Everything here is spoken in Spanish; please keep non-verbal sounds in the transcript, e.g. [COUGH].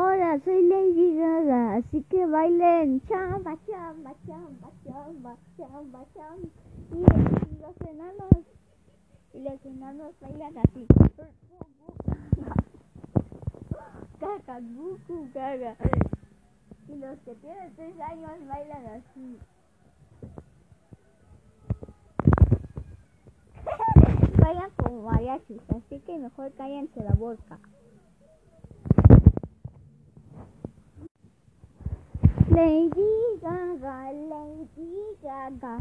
Hola, soy Lady Gaga, así que bailen chamba, chamba, chamba, chamba, chamba, chamba. Y los enanos, y los enanos bailan así. Caca, bucu, caga. Y los que tienen tres años bailan así. [LAUGHS] Bailan como mariachis, así que mejor cállense la boca. Lady Gaga, Lady Gaga.